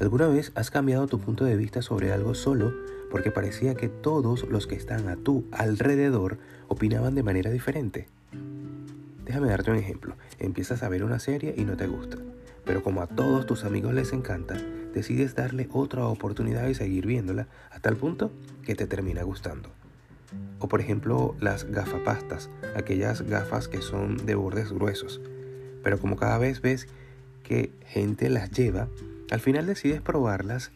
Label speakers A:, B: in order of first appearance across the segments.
A: ¿Alguna vez has cambiado tu punto de vista sobre algo solo porque parecía que todos los que están a tu alrededor opinaban de manera diferente? Déjame darte un ejemplo. Empiezas a ver una serie y no te gusta, pero como a todos tus amigos les encanta, decides darle otra oportunidad y seguir viéndola hasta el punto que te termina gustando. O por ejemplo las gafapastas, aquellas gafas que son de bordes gruesos, pero como cada vez ves que gente las lleva, al final decides probarlas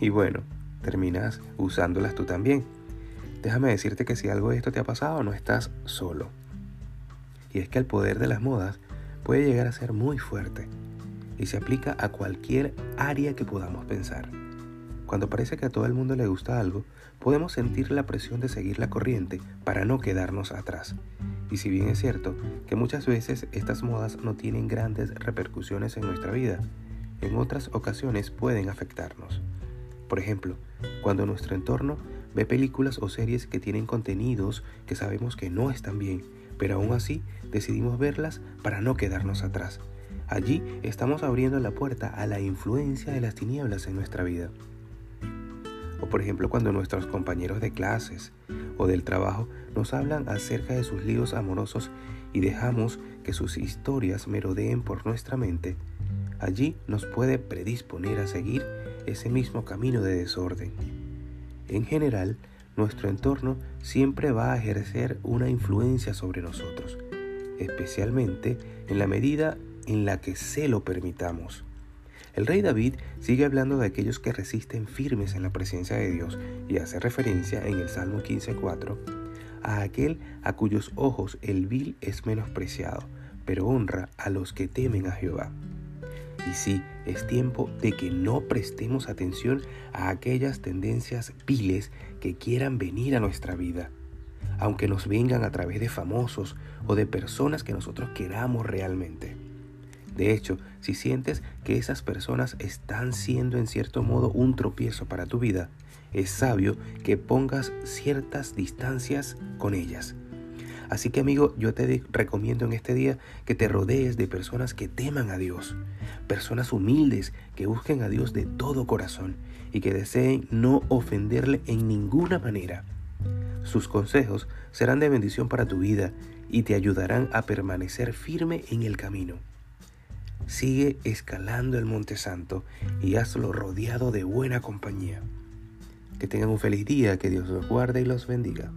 A: y bueno, terminas usándolas tú también. Déjame decirte que si algo de esto te ha pasado, no estás solo. Y es que el poder de las modas puede llegar a ser muy fuerte y se aplica a cualquier área que podamos pensar. Cuando parece que a todo el mundo le gusta algo, podemos sentir la presión de seguir la corriente para no quedarnos atrás. Y si bien es cierto que muchas veces estas modas no tienen grandes repercusiones en nuestra vida, en otras ocasiones pueden afectarnos. Por ejemplo, cuando nuestro entorno ve películas o series que tienen contenidos que sabemos que no están bien, pero aún así decidimos verlas para no quedarnos atrás. Allí estamos abriendo la puerta a la influencia de las tinieblas en nuestra vida. O por ejemplo cuando nuestros compañeros de clases o del trabajo nos hablan acerca de sus líos amorosos y dejamos que sus historias merodeen por nuestra mente, Allí nos puede predisponer a seguir ese mismo camino de desorden. En general, nuestro entorno siempre va a ejercer una influencia sobre nosotros, especialmente en la medida en la que se lo permitamos. El rey David sigue hablando de aquellos que resisten firmes en la presencia de Dios y hace referencia en el Salmo 15.4 a aquel a cuyos ojos el vil es menospreciado, pero honra a los que temen a Jehová. Y sí, es tiempo de que no prestemos atención a aquellas tendencias viles que quieran venir a nuestra vida, aunque nos vengan a través de famosos o de personas que nosotros queramos realmente. De hecho, si sientes que esas personas están siendo en cierto modo un tropiezo para tu vida, es sabio que pongas ciertas distancias con ellas Así que amigo, yo te recomiendo en este día que te rodees de personas que teman a Dios, personas humildes que busquen a Dios de todo corazón y que deseen no ofenderle en ninguna manera. Sus consejos serán de bendición para tu vida y te ayudarán a permanecer firme en el camino. Sigue escalando el Monte Santo y hazlo rodeado de buena compañía. Que tengan un feliz día, que Dios los guarde y los bendiga.